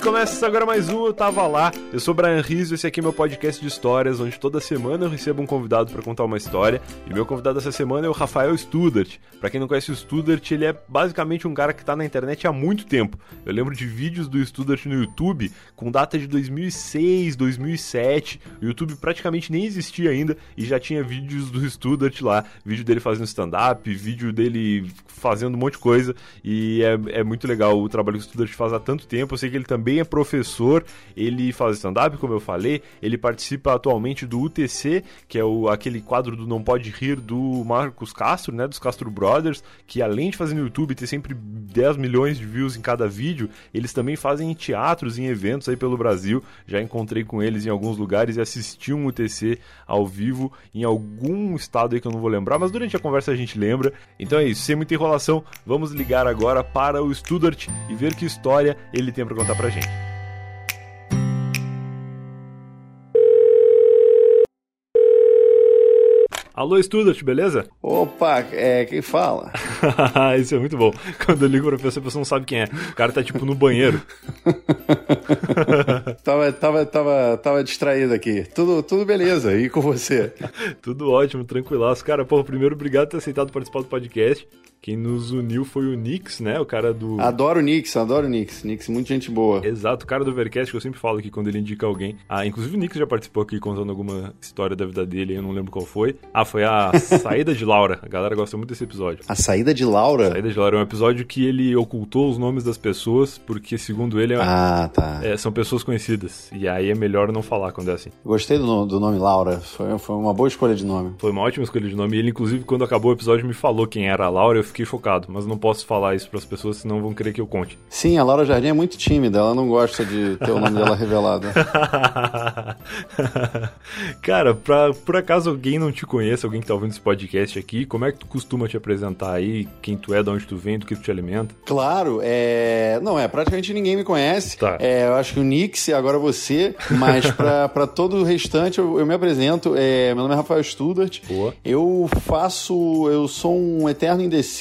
começa agora mais um Eu Tava Lá. Eu sou Brian Rizzo, esse aqui é meu podcast de histórias, onde toda semana eu recebo um convidado para contar uma história. E meu convidado essa semana é o Rafael Studart. Para quem não conhece o Studart, ele é basicamente um cara que tá na internet há muito tempo. Eu lembro de vídeos do Studart no YouTube com data de 2006, 2007. O YouTube praticamente nem existia ainda e já tinha vídeos do Studart lá. Vídeo dele fazendo stand-up, vídeo dele fazendo um monte de coisa. E é, é muito legal o trabalho que o Studart faz há tanto tempo. Eu sei que ele também é professor, ele faz stand-up, como eu falei, ele participa atualmente do UTC, que é o, aquele quadro do Não Pode Rir do Marcos Castro, né, dos Castro Brothers, que além de fazer no YouTube ter sempre 10 milhões de views em cada vídeo, eles também fazem em teatros, em eventos aí pelo Brasil. Já encontrei com eles em alguns lugares e assisti um UTC ao vivo em algum estado aí que eu não vou lembrar, mas durante a conversa a gente lembra. Então é isso, sem muita enrolação, vamos ligar agora para o Studart e ver que história ele tem para contar pra gente. Alô, Studart, beleza? Opa, é, quem fala? Isso é muito bom. Quando eu ligo pra pessoa, a pessoa não sabe quem é. O cara tá tipo no banheiro. tava, tava, tava, tava distraído aqui. Tudo, tudo beleza, e com você? tudo ótimo, tranquilaço. Cara, pô, primeiro, obrigado por ter aceitado participar do podcast. Quem nos uniu foi o Nix, né? O cara do. Adoro o Nix, adoro o Nix. Nix, muita gente boa. Exato, o cara do Vercast que eu sempre falo aqui quando ele indica alguém. Ah, inclusive o Nix já participou aqui contando alguma história da vida dele, eu não lembro qual foi. Ah, foi a Saída de Laura. A galera gosta muito desse episódio. A Saída de Laura? A Saída de Laura é um episódio que ele ocultou os nomes das pessoas, porque segundo ele é... ah, tá. É, são pessoas conhecidas. E aí é melhor não falar quando é assim. Gostei do, nome, do nome Laura. Foi, foi uma boa escolha de nome. Foi uma ótima escolha de nome. E ele, inclusive, quando acabou o episódio, me falou quem era a Laura. Eu fiquei chocado, mas não posso falar isso para as pessoas, senão vão querer que eu conte. Sim, a Laura Jardim é muito tímida, ela não gosta de ter o nome dela revelado. Cara, pra, por acaso alguém não te conhece, alguém que tá ouvindo esse podcast aqui, como é que tu costuma te apresentar aí? Quem tu é, de onde tu vem, do que tu te alimenta? Claro, é. Não, é, praticamente ninguém me conhece. Tá. É, eu acho que o Nix e agora você, mas pra todo o restante eu, eu me apresento. É, meu nome é Rafael Studart. Boa. Eu faço. Eu sou um eterno indeciso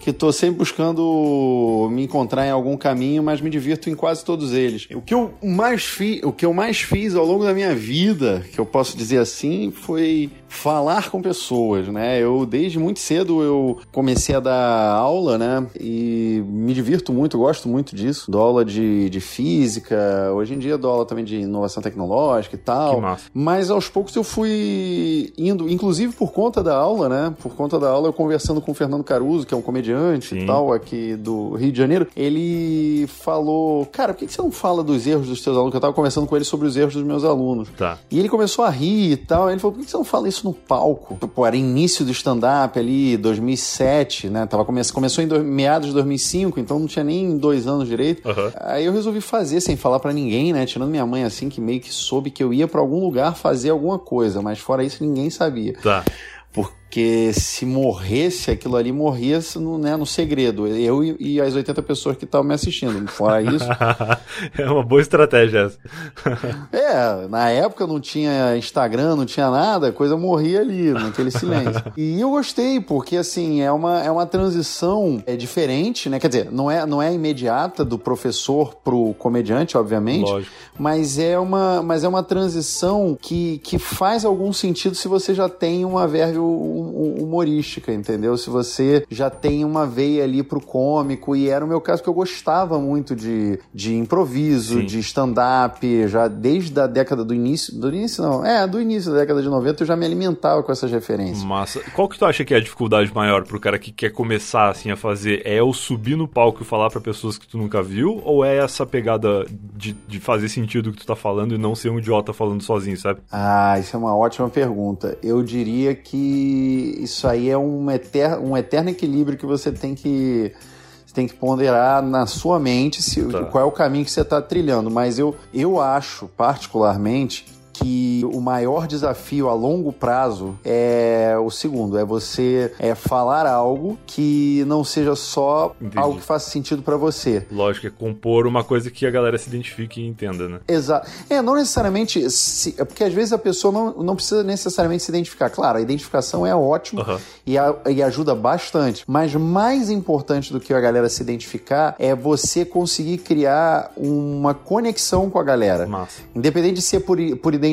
que tô sempre buscando me encontrar em algum caminho, mas me divirto em quase todos eles. O que eu mais fiz, o que eu mais fiz ao longo da minha vida, que eu posso dizer assim, foi falar com pessoas, né? Eu desde muito cedo eu comecei a dar aula, né? E me divirto muito, gosto muito disso. Dou aula de, de física, hoje em dia dou aula também de inovação tecnológica e tal. Que massa. Mas aos poucos eu fui indo, inclusive por conta da aula, né? Por conta da aula eu conversando com o Fernando Caruso, que é um comediante Sim. e tal, aqui do Rio de Janeiro, ele falou, cara, por que você não fala dos erros dos teus alunos? Que eu tava conversando com ele sobre os erros dos meus alunos. Tá. E ele começou a rir e tal. Ele falou: por que você não fala isso no palco? Pô, era início do stand-up ali, 2007, né? Tava come... Começou em do... meados de 2005, então não tinha nem dois anos direito. Uhum. Aí eu resolvi fazer sem falar para ninguém, né? Tirando minha mãe assim, que meio que soube que eu ia para algum lugar fazer alguma coisa, mas fora isso ninguém sabia. Tá. Porque se morresse, aquilo ali morria no, né, no segredo. Eu e, e as 80 pessoas que estavam me assistindo. Fora isso. é uma boa estratégia essa. é, na época não tinha Instagram, não tinha nada, a coisa morria ali, naquele silêncio. e eu gostei, porque assim, é uma, é uma transição é diferente, né? Quer dizer, não é, não é imediata do professor pro comediante, obviamente. Lógico. Mas é uma, mas é uma transição que, que faz algum sentido se você já tem uma verve humorística, entendeu? Se você já tem uma veia ali pro cômico, e era o meu caso, porque eu gostava muito de, de improviso, Sim. de stand-up, já desde a década do início, do início não, é, do início da década de 90 eu já me alimentava com essas referências. Massa. Qual que tu acha que é a dificuldade maior pro cara que quer começar assim a fazer? É o subir no palco e falar para pessoas que tu nunca viu? Ou é essa pegada de, de fazer sentido o que tu tá falando e não ser um idiota falando sozinho, sabe? Ah, isso é uma ótima pergunta. Eu diria que isso aí é um eterno, um eterno equilíbrio que você tem que você tem que ponderar na sua mente se, Tá. qual é o caminho que você está trilhando. Mas eu, eu acho, particularmente, que o maior desafio a longo prazo é o segundo, é você é falar algo que não seja só Entendi. algo que faça sentido para você. Lógico, é compor uma coisa que a galera se identifique e entenda, né? Exato. É, não necessariamente. Se, é porque às vezes a pessoa não, não precisa necessariamente se identificar. Claro, a identificação é ótima Aham. e, a- e ajuda bastante. Mas mais importante do que a galera se identificar é você conseguir criar uma conexão com a galera. Massa. Independente de ser por, por identificação,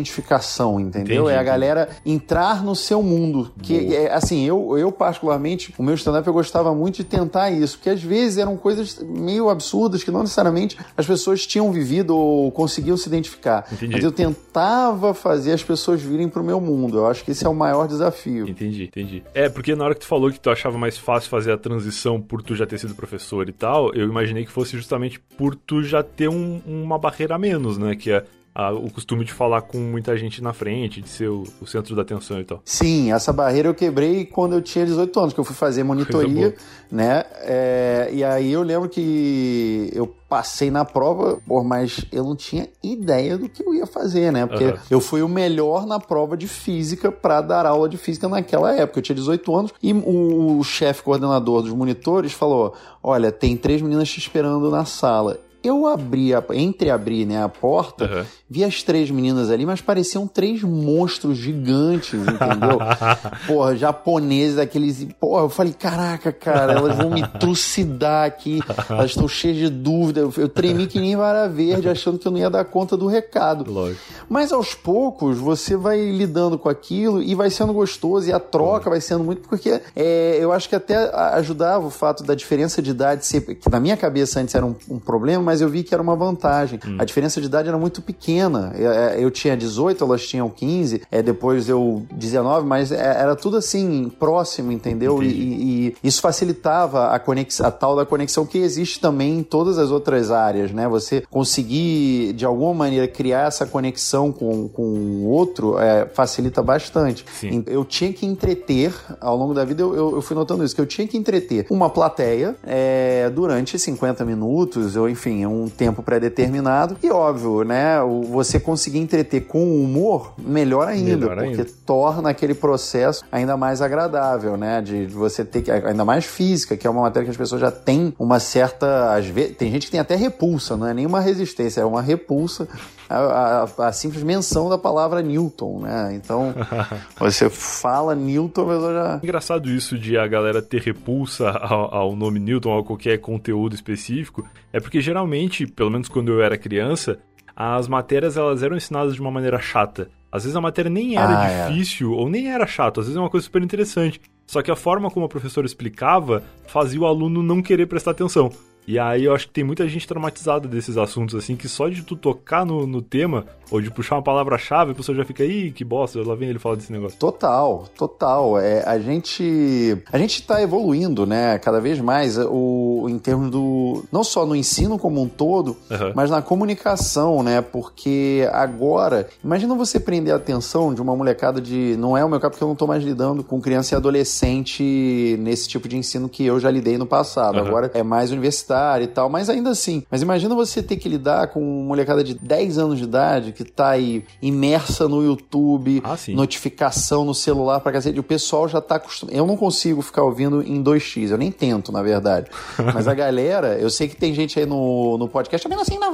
entendeu? Entendi, é a galera entrar no seu mundo. Que é, assim, eu, eu particularmente, o meu stand-up eu gostava muito de tentar isso, porque às vezes eram coisas meio absurdas que não necessariamente as pessoas tinham vivido ou conseguiam se identificar. Entendi. Mas eu tentava fazer as pessoas virem pro meu mundo. Eu acho que esse é o maior desafio. Entendi, entendi. É, porque na hora que tu falou que tu achava mais fácil fazer a transição por tu já ter sido professor e tal, eu imaginei que fosse justamente por tu já ter um- uma barreira a menos, né? Que é a- o costume de falar com muita gente na frente, de ser o, o centro da atenção e tal. Sim, essa barreira eu quebrei quando eu tinha 18 anos, que eu fui fazer monitoria, né? É, e aí eu lembro que eu passei na prova, pô, mas eu não tinha ideia do que eu ia fazer, né? Porque Aham. eu fui o melhor na prova de física para dar aula de física naquela época. Eu tinha 18 anos e o, o chefe coordenador dos monitores falou: Olha, tem três meninas te esperando na sala. Eu abri, a, entre abrir né, a porta, Aham. vi as três meninas ali, mas pareciam três monstros gigantes, entendeu? Porra, japoneses, aqueles. Porra, eu falei, caraca, cara, elas vão me trucidar aqui. Elas estão cheias de dúvida. Eu, eu tremi que nem vara verde, achando que eu não ia dar conta do recado. Lógico. Mas aos poucos você vai lidando com aquilo e vai sendo gostoso, e a troca vai sendo muito. Porque é, eu acho que até ajudava o fato da diferença de idade ser. que na minha cabeça antes era um, um problema, mas eu vi que era uma vantagem. A diferença de idade era muito pequena. Eu, é, eu tinha 18, elas tinham 15, é, depois eu 19, mas é, era tudo assim, próximo, entendeu? E, e- e isso facilitava a, conex, a tal da conexão que existe também em todas as outras áreas, né? Você conseguir, de alguma maneira, criar essa conexão com, com o outro é, facilita bastante. Sim. Eu tinha que entreter, ao longo da vida eu, eu- eu fui notando isso, que eu tinha que entreter uma plateia é, durante 50 minutos, ou enfim, um tempo pré-determinado. E óbvio, né? o- Você conseguir entreter com humor, melhor ainda, Melhor porque ainda. torna aquele processo ainda mais agradável, né? De você ter que. Ainda mais física, que é uma matéria que as pessoas já têm uma certa. Às vezes, tem gente que tem até repulsa, não é nenhuma resistência, é uma repulsa a, a- a simples menção da palavra Newton, né? Então, você fala Newton, a pessoa já. Engraçado isso de a galera ter repulsa ao, ao nome Newton ou a qualquer conteúdo específico, é porque geralmente, pelo menos quando eu era criança, as matérias elas eram ensinadas de uma maneira chata. Às vezes a matéria nem era Ah, é. difícil ou nem era chato, às vezes é uma coisa super interessante. Só que a forma como a professora explicava fazia o aluno não querer prestar atenção. E aí eu acho que tem muita gente traumatizada desses assuntos, assim, que só de tu tocar no, no tema, ou de puxar uma palavra-chave, a pessoa já fica, ih, que bosta, lá vem ele falar desse negócio. Total, total. É, a gente a gente está evoluindo, né? Cada vez mais o, em termos do não só no ensino como um todo, Aham. mas na comunicação, né? Porque agora, imagina você prender a atenção de uma molecada de não é o meu caso porque eu não tô mais lidando com criança e adolescente nesse tipo de ensino que eu já lidei no passado. Aham. Agora é mais universitário e tal, mas ainda assim. Mas imagina você ter que lidar com uma molecada de 10 anos de idade que tá aí imersa no YouTube, Ah, notificação no celular pra cacete. O pessoal já tá acostumado. Eu não consigo ficar ouvindo em 2x, eu nem tento, na verdade. Mas a galera, eu sei que tem gente aí no, no podcast também assim, não,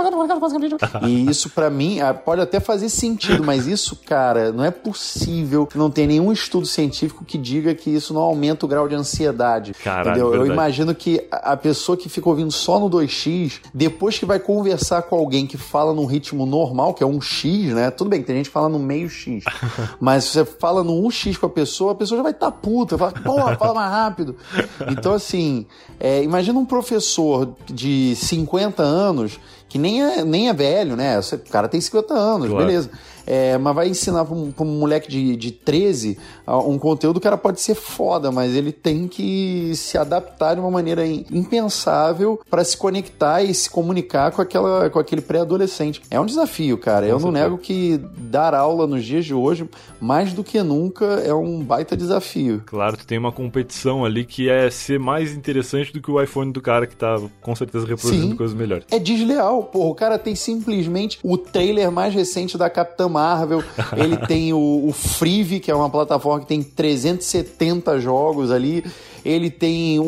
e isso pra mim ah, pode até fazer sentido, mas isso, cara, não é possível não tenha nenhum estudo científico que diga que isso não aumenta o grau de ansiedade. Caralho, entendeu? Eu verdade. imagino que a a pessoa que fica ouvindo só no 2x, depois que vai conversar com alguém que fala num ritmo normal, que é um X, né? Tudo bem, tem gente que fala no meio X. mas se você fala no 1x com a pessoa, a pessoa já vai estar puta, fala, porra, fala mais rápido. Então, assim, é, imagina um professor de 50 anos, que nem é, nem é velho, né? O cara tem 50 anos, Claro. beleza. É, mas vai ensinar pra um, um moleque de, de 13 ah, um conteúdo, o cara pode ser foda, mas ele tem que se adaptar de uma maneira im- impensável para se conectar e se comunicar com, aquela, com aquele pré-adolescente. É um desafio, cara. Eu não nego que dar aula nos dias de hoje, mais do que nunca, é um baita desafio. Claro, tu tem uma competição ali que é ser mais interessante do que o iPhone do cara que tá com certeza reproduzindo Sim. coisas melhores. É desleal. Porra, o cara tem simplesmente o trailer mais recente da Capitã Marvel. Ele tem o, o Freeve, que é uma plataforma que tem 370 jogos ali ele tem um,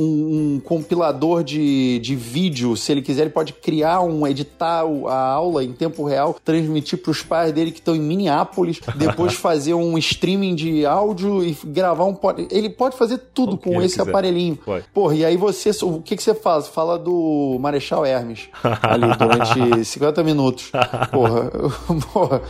um, compilador de, de vídeo. Se ele quiser, ele pode criar um, editar a aula em tempo real, transmitir para os pais dele que estão em Minneapolis, depois fazer um streaming de áudio e gravar um. Ele pode fazer tudo com esse quiser. aparelhinho. Pode. Porra, e aí você. O que, que você faz? Fala do Marechal Hermes ali durante 50 minutos. Porra, porra.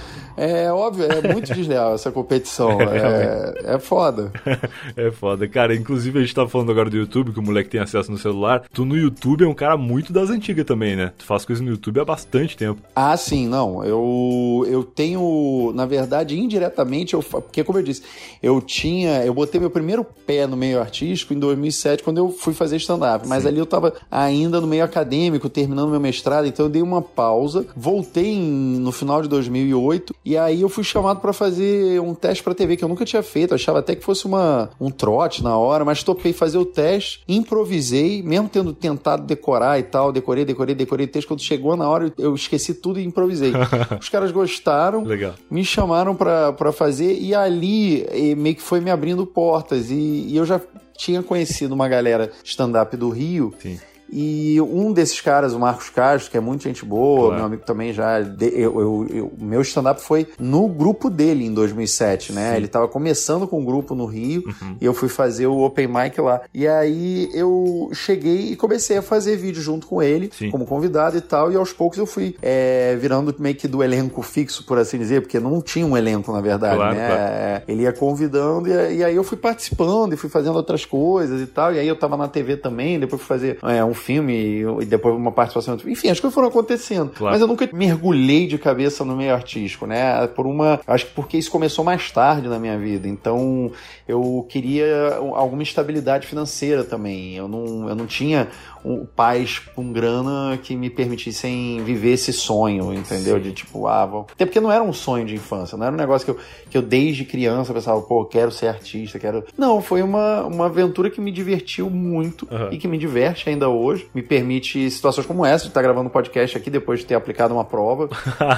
É óbvio, é muito desleal essa competição. É, é foda. É foda. Cara, inclusive a gente tá falando agora do YouTube, que o moleque tem acesso no celular. Tu no YouTube é um cara muito das antigas também, né? Tu faz coisas no YouTube há bastante tempo. Ah, sim, não. Eu, eu tenho, na verdade, indiretamente, eu, porque como eu disse, eu tinha, eu botei meu primeiro pé no meio artístico em 2007, quando eu fui fazer stand-up. Mas sim. ali eu tava ainda no meio acadêmico, terminando meu mestrado, então eu dei uma pausa, voltei em, no final de 2008 e aí eu fui chamado para fazer um teste para TV que eu nunca tinha feito. Eu achava até que fosse uma, um trote na hora, mas topei fazer o teste, improvisei, mesmo tendo tentado decorar e tal. Decorei, decorei, decorei o texto. Quando chegou na hora, eu esqueci tudo e improvisei. Os caras gostaram, Legal. me chamaram para fazer e ali e meio que foi me abrindo portas. E, e eu já tinha conhecido uma galera stand-up do Rio. Sim e um desses caras, o Marcos Castro, que é muito gente boa, claro. meu amigo também já. Eu, eu, eu meu stand-up foi no grupo dele em 2007, né? Sim. Ele tava começando com o um grupo no Rio uhum. e eu fui fazer o Open Mic lá. E aí eu cheguei e comecei a fazer vídeo junto com ele, Sim. como convidado e tal. E aos poucos eu fui é, virando meio que do elenco fixo, por assim dizer, porque não tinha um elenco, na verdade, claro, né? Claro. É, ele ia convidando e, e, aí eu fui participando e fui fazendo outras coisas e tal. E aí eu tava na TV também, depois fui fazer é, um filme e depois uma participação. Enfim, as coisas foram acontecendo. Claro. Mas eu nunca mergulhei de cabeça no meio artístico, né? Por uma. Acho que porque isso começou mais tarde na minha vida. Então eu queria alguma estabilidade financeira também. Eu não, eu não tinha um, pais com grana que me permitissem viver esse sonho, entendeu? Sim. De tipo, ah, vou... até porque não era um sonho de infância, não era um negócio que eu, que eu desde criança pensava, pô, quero ser artista, quero. Não, foi uma, uma aventura que me divertiu muito uhum. e que me diverte ainda hoje. Me permite situações como essa, de estar gravando um podcast aqui depois de ter aplicado uma prova.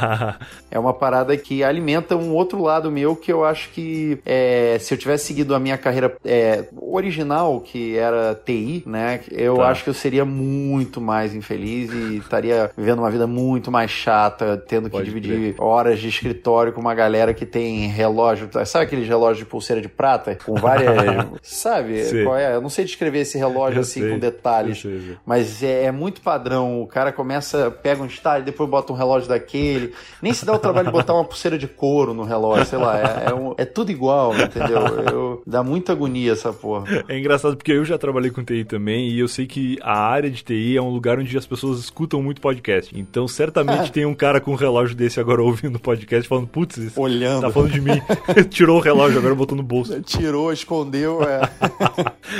é uma parada que alimenta um outro lado meu que eu acho que é, se eu tivesse seguido a minha carreira é, original, que era TI, né, eu tá. acho que eu seria seria muito mais infeliz e estaria vivendo uma vida muito mais chata, tendo que Pode dividir horas de escritório com uma galera que tem relógio. Sabe aqueles relógios de pulseira de prata? Com várias. sabe? Qual é? Eu não sei descrever esse relógio eu assim sei. com detalhes. Sei, mas é, é, muito padrão. O cara começa, pega um estágio, depois bota um relógio daquele. Nem se dá o trabalho de botar uma pulseira de couro no relógio, sei lá. É, é, um, é tudo igual, entendeu? Eu, dá muita agonia essa porra. É engraçado porque eu já trabalhei com TI também e eu sei que a área de TI é um lugar onde as pessoas escutam muito podcast. Então, certamente é. tem um cara com um relógio desse agora ouvindo o podcast falando, putz, Olhando. tá falando de mim. Tirou o relógio, agora botou no bolso. Tirou, escondeu, é.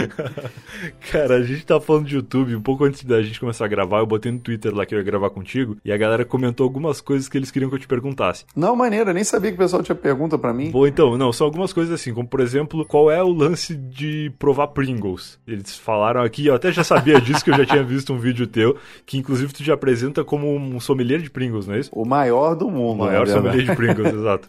cara, a gente tá falando de YouTube. Um pouco antes da gente começar a gravar, eu botei no Twitter lá que eu ia gravar contigo e a galera comentou algumas coisas que eles queriam que eu te perguntasse. Não, maneira, nem sabia que o pessoal tinha pergunta para mim. Bom, então, não, são algumas coisas assim, como por exemplo, qual é o lance de provar Pringles? Eles falaram aqui, eu até já sabia disso que eu já tinha visto um vídeo teu, que inclusive tu te apresenta como um sommelier de Pringles, não é isso? O maior do mundo. O maior sommelier de Pringles, exato.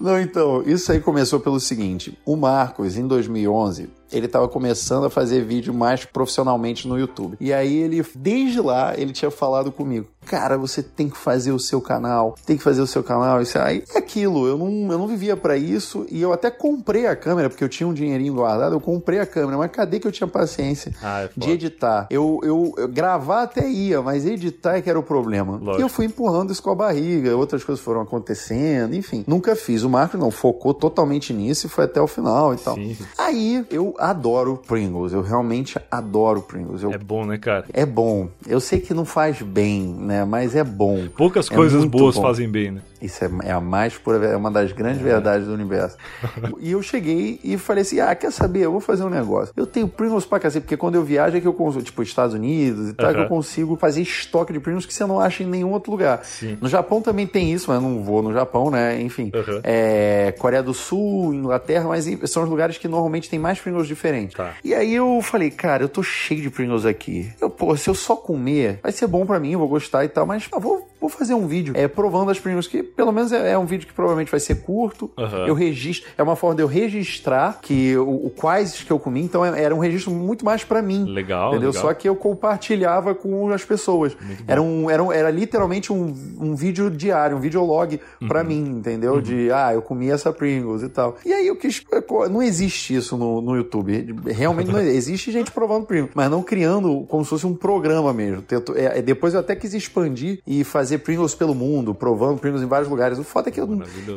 não, então, isso aí começou pelo seguinte, o Marcos, em 2011, ele estava começando a fazer vídeo mais profissionalmente no YouTube. E aí ele, desde lá, ele tinha falado comigo, cara, você tem que fazer o seu canal, tem que fazer o seu canal. Isso aí é aquilo. Eu não, eu não vivia para isso e eu até comprei a câmera, porque eu tinha um dinheirinho guardado, eu comprei a câmera, mas cadê que eu tinha paciência ah, é de editar? Eu, eu, eu, gravar até ia, mas editar é que era o problema. Lógico. E eu fui empurrando isso com a barriga, outras coisas foram acontecendo, enfim. Nunca fiz. O Marco não focou totalmente nisso e foi até o final e tal. Sim. Aí eu adoro Pringles. Eu realmente adoro Pringles. Eu... É bom, né, cara? É bom. Eu sei que não faz bem, né? Mas é bom. Poucas é coisas boas bom. fazem bem, né? Isso é, é, a mais pura, é uma das grandes é. verdades do universo. e eu cheguei e falei assim: ah, quer saber? Eu vou fazer um negócio. Eu tenho Pringles pra cacete, porque quando eu viajo é que eu consigo, tipo, Estados Unidos e tal, que eu consigo fazer estoque de Pringles que você não acha em nenhum outro lugar. Sim. No Japão também tem isso, mas eu não vou no Japão, né? Enfim. É, Coreia do Sul, Inglaterra, mas são os lugares que normalmente tem mais Pringles Pringles diferente. Tá. E aí eu falei, cara, eu tô cheio de Pringles aqui. Eu, pô, se eu só comer, vai ser bom pra mim, eu vou gostar e tal, mas eu vou, vou fazer um vídeo é, provando as Pringles, que pelo menos é, é um vídeo que provavelmente vai ser curto. Aham. Eu registro, é uma forma de eu registrar que o, o quais que eu comi, então é- era um registro muito mais pra mim. Legal, Entendeu? legal. Só que eu compartilhava com as pessoas. Era, um, era, um- era literalmente um, um vídeo diário, um videolog pra Uhum. mim, entendeu? De, ah, eu comi essa Pringles e tal. E aí eu quis. Não existe isso no, no YouTube. Realmente não existe. Existe gente provando Pringles, mas não criando como se fosse um programa mesmo. Tento- é, depois eu até quis expandir e fazer Pringles pelo mundo, provando Pringles em vários lugares. O foda é que eu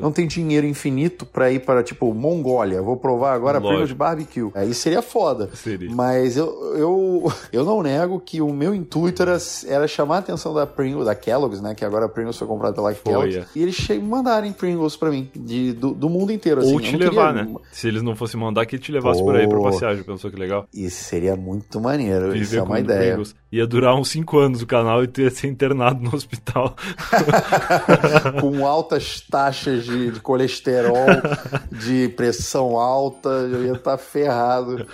não, tenho dinheiro infinito pra ir para, tipo, Mongólia. Vou provar agora Lógico. Pringles de barbecue. Aí seria foda. Seria. Mas eu, eu, eu não nego que o meu intuito era, era chamar a atenção da Pringles, da Kellogg's, né? Que agora a Pringles foi comprada pela Kellogg's. é. E eles mandarem Pringles pra mim, de, do, do mundo inteiro. Ou assim. te Eu não levar, queria- né? Se eles não fossem mandar, que te levasse por aí pra passear. Já pensou que legal? Isso seria muito maneiro. Isso Viver é uma ideia. Pringles. Ia durar uns 5 anos o canal e tu ia ser internado no hospital. Com altas taxas de, de colesterol, de pressão alta, eu ia estar ferrado.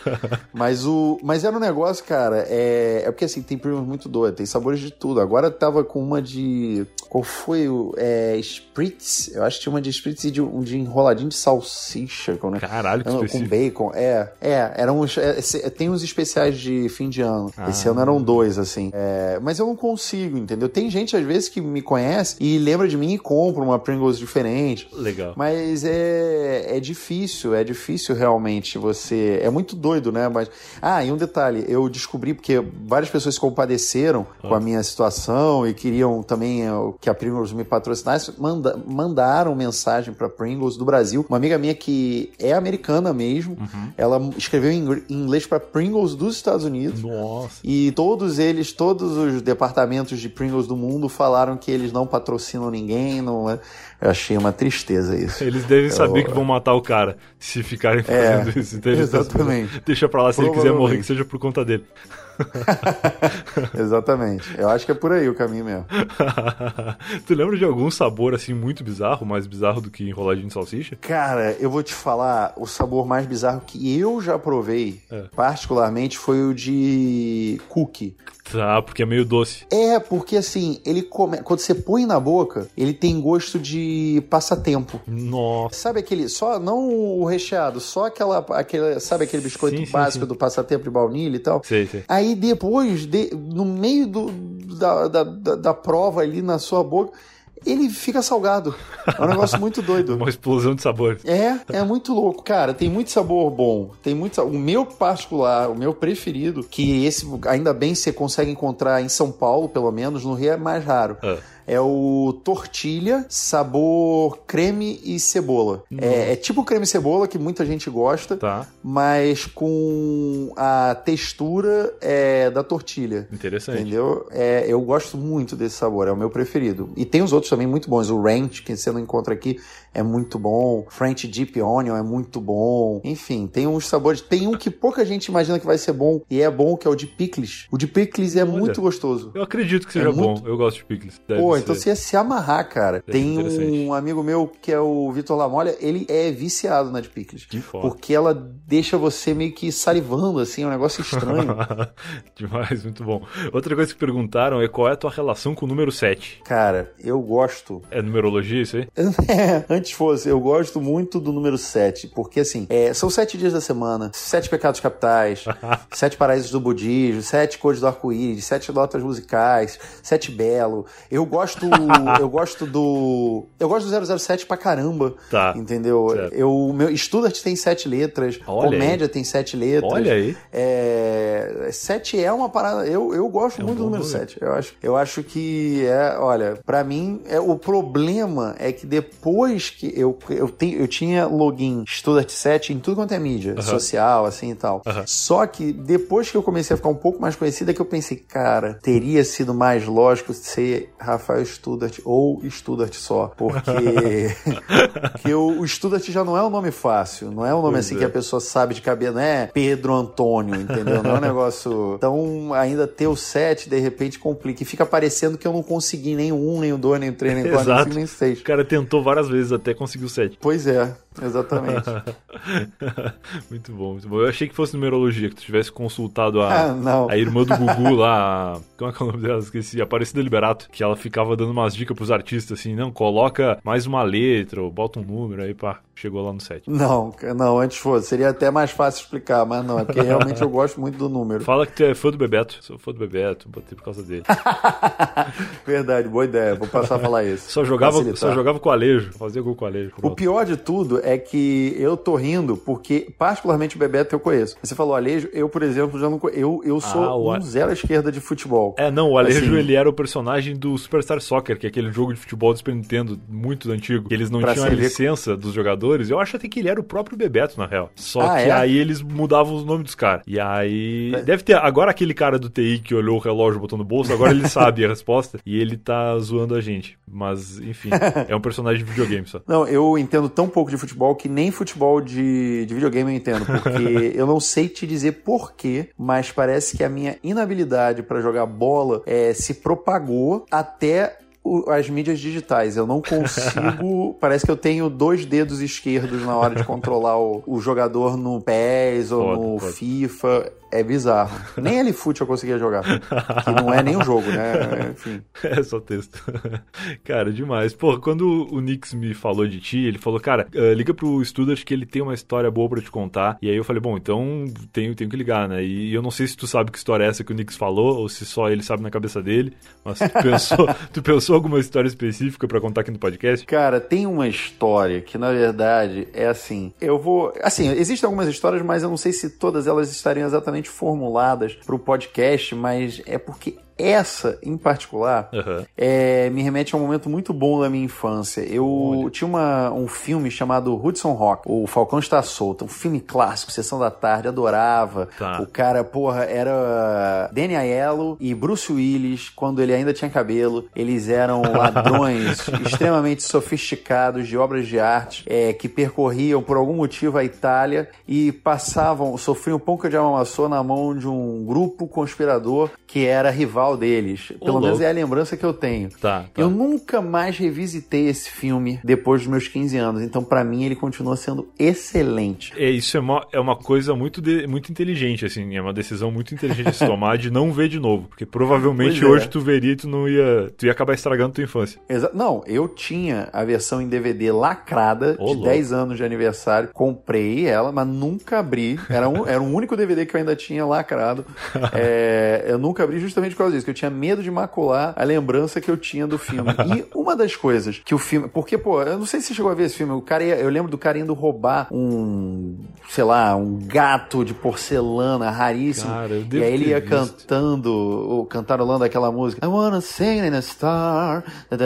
Mas, o, mas era um negócio, cara, é, é porque assim, tem Pringles muito doido, tem sabores de tudo. Agora tava com uma de. Qual foi o. É, Spritz? Eu acho que tinha uma de Spritz e de, um de enroladinho de salsicha. Com, né? Caralho, que com específico. bacon, é, é, eram uns, é, tem uns especiais de fim de ano. Ah. Esse ano eram dois, assim. É, mas eu não consigo, entendeu? Tem gente, às vezes, que me conhece e lembra de mim e compra uma Pringles diferente. Legal. Mas é, é difícil, é difícil realmente você. É muito doido, né? Mas. Ah, e um detalhe, eu descobri porque várias pessoas se compadeceram com a minha situação e queriam também eh, que a Pringles me patrocinasse. Manda, mandaram mensagem pra Pringles do Brasil. Uma amiga minha que é americana mesmo, ela escreveu em inglês pra Pringles dos Estados Unidos. Nossa. E todos eles, todos os departamentos de Pringles do mundo falaram que eles não patrocinam ninguém. Não é... Eu achei uma tristeza isso. Eles devem saber Eu- que vão matar o cara se ficarem É, fazendo isso. Então exatamente. Deixa pra lá se ele quiser morrer, que seja por conta dele. Exatamente. Eu acho que é por aí o caminho mesmo. tu lembra de algum sabor assim muito bizarro, mais bizarro do que enroladinho de salsicha? Cara, eu vou te falar, o sabor mais bizarro que eu já provei, É. particularmente, foi o de cookie. Tá, porque é meio doce. É, porque assim, ele come... quando você põe na boca, ele tem gosto de passatempo. Nossa. Sabe aquele, só, não o recheado, só aquela, aquele, sabe aquele biscoito Sim, sim, básico sim. do passatempo de baunilha e tal? Sei, sei. Aí depois, de- no meio do, da, da, da, da prova ali na sua boca, ele fica salgado. É um negócio muito doido. Uma explosão de sabor. É, é muito louco. Cara, tem muito sabor bom. Tem muito sabor. O meu particular, o meu preferido, que esse ainda bem você consegue encontrar em São Paulo, pelo menos, no Rio é mais raro. Ah. É o tortilha, sabor creme e cebola. É, é tipo creme e cebola, que muita gente gosta, Tá, mas com a textura é, da tortilha. interessante. Entendeu? É, eu gosto muito desse sabor, é o meu preferido. E tem os outros também muito bons. O ranch, que você não encontra aqui, é muito bom. French Deep Onion é muito bom. Enfim, tem uns sabores. Tem um que pouca gente imagina que vai ser bom, e é bom, que é o de pickles. O de pickles é muito gostoso. Eu acredito que seja É bom. muito- Eu gosto de picles. Deve Pô, ser. então você ia se amarrar, cara. Ser Tem um amigo meu que é o Vitor Lamolha, ele é viciado na de pickles. Que foda. Porque ela deixa você meio que salivando, assim, é um negócio estranho. Demais, muito bom. Outra coisa que perguntaram é qual é a tua relação com o número 7? cara, eu gosto É numerologia isso aí? É, antes fosse, eu gosto muito do número 7, porque assim, é, são sete dias da semana, sete pecados capitais, sete paraísos do budismo, sete cores do arco-íris, sete notas musicais, sete belo. Eu gosto, eu gosto do, eu gosto do 007 pra caramba, Tá. entendeu? Certo. Eu, meu, Studart tem sete letras, Olha aí. comédia tem sete letras. Olha aí. É, 7 é uma parada. Eu, eu gosto É um muito do bom número número. 7. Eu acho, eu acho que é, olha, pra mim, é, o problema é que depois que eu, eu, tenho, eu tinha login Studart 7 em tudo quanto é mídia, social, assim e tal. Só que depois que eu comecei a ficar um pouco mais conhecida, que eu pensei, cara, teria sido mais lógico ser Rafael Rafael Studart ou Studart só, porque, porque o, o Studart já não é um nome fácil, não é um nome pois assim é. que a pessoa sabe de cabeça, é Pedro Antônio, entendeu? Não é um negócio. Então, ainda ter o 7 de repente complica e fica parecendo que eu não consegui nem o 1, nem o 2, nem o 3, nem o 4, nem o 6. O cara tentou várias vezes até conseguir o 7. Pois é. Exatamente. muito bom, muito bom. Eu achei que fosse numerologia, que tu tivesse consultado a, ah, a irmã do Gugu lá, como é que é o nome dela? Esqueci, Aparecida Liberato, que ela ficava dando umas dicas pros artistas assim, não, coloca mais uma letra, ou bota um número, aí pá, chegou lá no 7. Não, não, antes fosse. Seria até mais fácil explicar, mas não, é porque realmente eu gosto muito do número. Fala que tu é fã do Bebeto. Sou fã do Bebeto, botei por causa dele. Verdade, boa ideia. Vou passar a falar isso. Só jogava, só jogava com o Alejo, fazia gol com o Alejo. O pior de tudo é que eu tô rindo porque, particularmente, o Bebeto eu conheço. Você falou Alejo, eu, por exemplo, já não conheço. Eu, eu sou ah, um zero à esquerda de futebol. É, não, o Alejo assim, ele era o personagem do Superstar Soccer, que é aquele jogo de futebol do Super Nintendo muito antigo. Que eles não tinham a licença dos jogadores. Eu acho até que ele era o próprio Bebeto, na real. Só ah, que é? aí eles mudavam os nomes dos caras. E aí. É. Deve ter. Agora aquele cara do TI que olhou o relógio botou no bolso, agora ele sabe a resposta. E ele tá zoando a gente. Mas, enfim, é um personagem de videogame só. Não, eu entendo tão pouco de futebol que nem futebol de, de videogame eu entendo. Porque eu não sei te dizer porquê, mas parece que a minha inabilidade para jogar bola é, se propagou até as mídias digitais. Eu não consigo. parece que eu tenho dois dedos esquerdos na hora de controlar o, o jogador no PES ou pode, no pode. FIFA é bizarro. Nem L-Foot eu conseguia jogar. Que não é nem um jogo, né? Enfim. É só texto. cara, demais. Pô, quando o Nix me falou de ti, ele falou, cara, uh, liga pro Studart que ele tem uma história boa para te contar. E aí eu falei, bom, então tenho, tenho que ligar, né? E eu não sei se tu sabe que história é essa que o Nix falou, ou se só ele sabe na cabeça dele. Mas tu pensou, tu pensou alguma história específica para contar aqui no podcast? Cara, tem uma história que, na verdade, é assim. Eu vou. Assim, existem algumas histórias, mas eu não sei se todas elas estariam exatamente formuladas para o podcast, mas é porque essa, em particular, uhum. é, me remete a um momento muito bom da minha infância. Eu Olha. tinha uma, um filme chamado Hudson Rock, O Falcão Está Solto, um filme clássico, Sessão da Tarde, adorava. Tá. O cara, porra, era Danny Aiello e Bruce Willis, quando ele ainda tinha cabelo. Eles eram ladrões extremamente sofisticados de obras de arte é, que percorriam, por algum motivo, a Itália e passavam, sofriam um pouco de alma na mão de um grupo conspirador que era rival deles. Pelo menos é a lembrança que eu tenho. Tá, tá. Eu nunca mais revisitei esse filme depois dos meus 15 anos. Então, para mim, ele continua sendo excelente. É, isso é uma, é uma coisa muito, de, muito inteligente, assim. É uma decisão muito inteligente de se tomar de não ver de novo. Porque provavelmente hoje tu veria e tu não ia. Tu ia acabar estragando tua infância. Exa não, eu tinha a versão em DVD lacrada de louco. 10 anos de aniversário. Comprei ela, mas nunca abri. Era um, era um único DVD que eu ainda tinha lacrado. é, eu nunca abri justamente por causa disso, que eu tinha medo de macular a lembrança que eu tinha do filme. E uma das coisas que o filme. Porque, pô, eu não sei se você chegou a ver esse filme. O cara ia, eu lembro do cara indo roubar um. sei lá, um gato de porcelana raríssimo. Cara, eu devo e aí ele ia visto. cantando, cantarolando aquela música. I wanna sing in a star. Tá,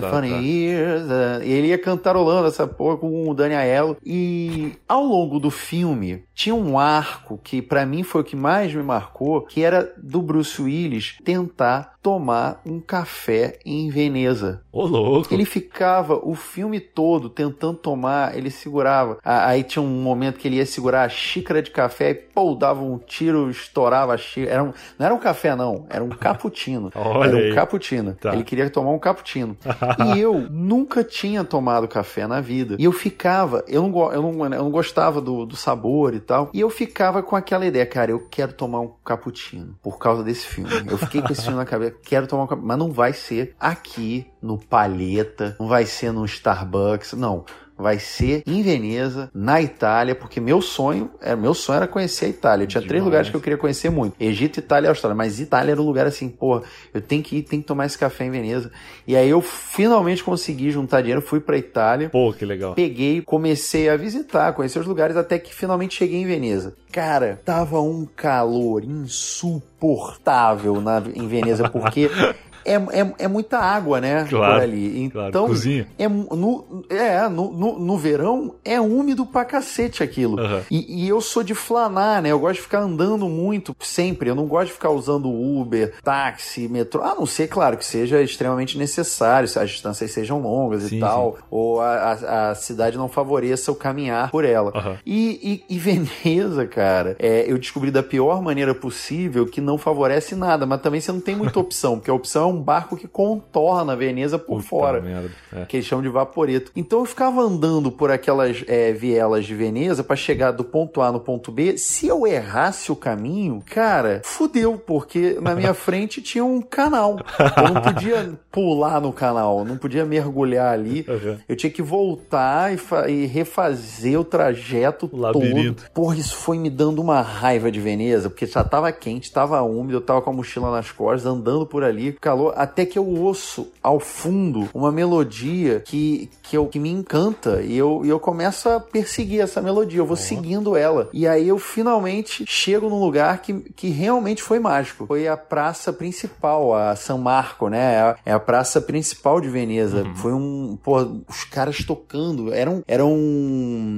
tá, funny tá. years. E ele ia cantarolando essa porra com o Dani Aiello. E ao longo do filme, tinha um arco que para mim foi o que mais me marcou, que era do Bruce Willis tentar tomar um café em Veneza. Ô, louco! Ele ficava o filme todo tentando tomar, ele segurava. Aí tinha um momento que ele ia segurar a xícara de café e, pô, dava um tiro, estourava a xícara. Era um, não era um café, não, era um cappuccino. era um cappuccino. Tá. Ele queria tomar um cappuccino. e eu nunca tinha tomado café na vida. E eu ficava, eu não, eu não, eu não gostava do, do sabor e tal. E eu ficava com aquela ideia, cara, eu quero tomar um cappuccino por causa desse filme. Eu fiquei com esse filme na cabeça quero tomar um café. Mas não vai ser aqui no Palheta, não vai ser no Starbucks, não vai ser em Veneza, na Itália, porque meu sonho, era, meu sonho era conhecer a Itália. Eu tinha Demais. três lugares que eu queria conhecer muito: Egito, Itália e Austrália. Mas Itália era um lugar assim, porra, eu tenho que ir, tenho que tomar esse café em Veneza. E aí eu finalmente consegui juntar dinheiro, fui pra Itália. Pô, que legal. Peguei, comecei a visitar, conhecer os lugares até que finalmente cheguei em Veneza. Cara, tava um calor insuportável na, em Veneza, porque é, é, é muita água, né? Claro, por ali. claro. Então, Cozinha. é, no, é no, no, no verão é úmido pra cacete aquilo. Aham. E, e eu sou de flanar, né? Eu gosto de ficar andando muito sempre. Eu não gosto de ficar usando Uber, táxi, metrô. A não ser, claro, que seja extremamente necessário, se as distâncias sejam longas Sim, e tal, ou a, a, a cidade não favoreça o caminhar por ela. Aham. E, e, e Veneza, cara, é, eu descobri da pior maneira possível que não favorece nada, mas também você não tem muita opção, porque a opção um barco que contorna Veneza por Puta fora merda. É. que eles chamam de vaporeto. Então eu ficava andando por aquelas é, vielas de Veneza para chegar do ponto A no ponto B. Se eu errasse o caminho, cara, fudeu, porque na minha frente tinha um canal. Eu não podia pular no canal, não podia mergulhar ali. Uhum. Eu tinha que voltar e, e refazer o trajeto O labirinto. todo. Porra, isso foi me dando uma raiva de Veneza, porque já tava quente, tava úmido, eu tava com a mochila nas costas, andando por ali, calor, até que eu ouço ao fundo uma melodia que, que, eu, que me encanta e eu, eu começo a perseguir essa melodia, eu vou seguindo ela. E aí eu finalmente chego num lugar que, que realmente foi mágico. Foi a praça principal, a San Marco, né? É a- É a praça principal de Veneza. Foi um. Pô, os caras tocando. Eram. Eram.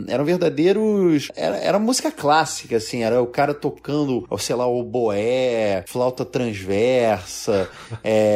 Eram verdadeiros. Era, era música clássica, assim. Era o cara tocando, sei lá, o boé, flauta transversa, é,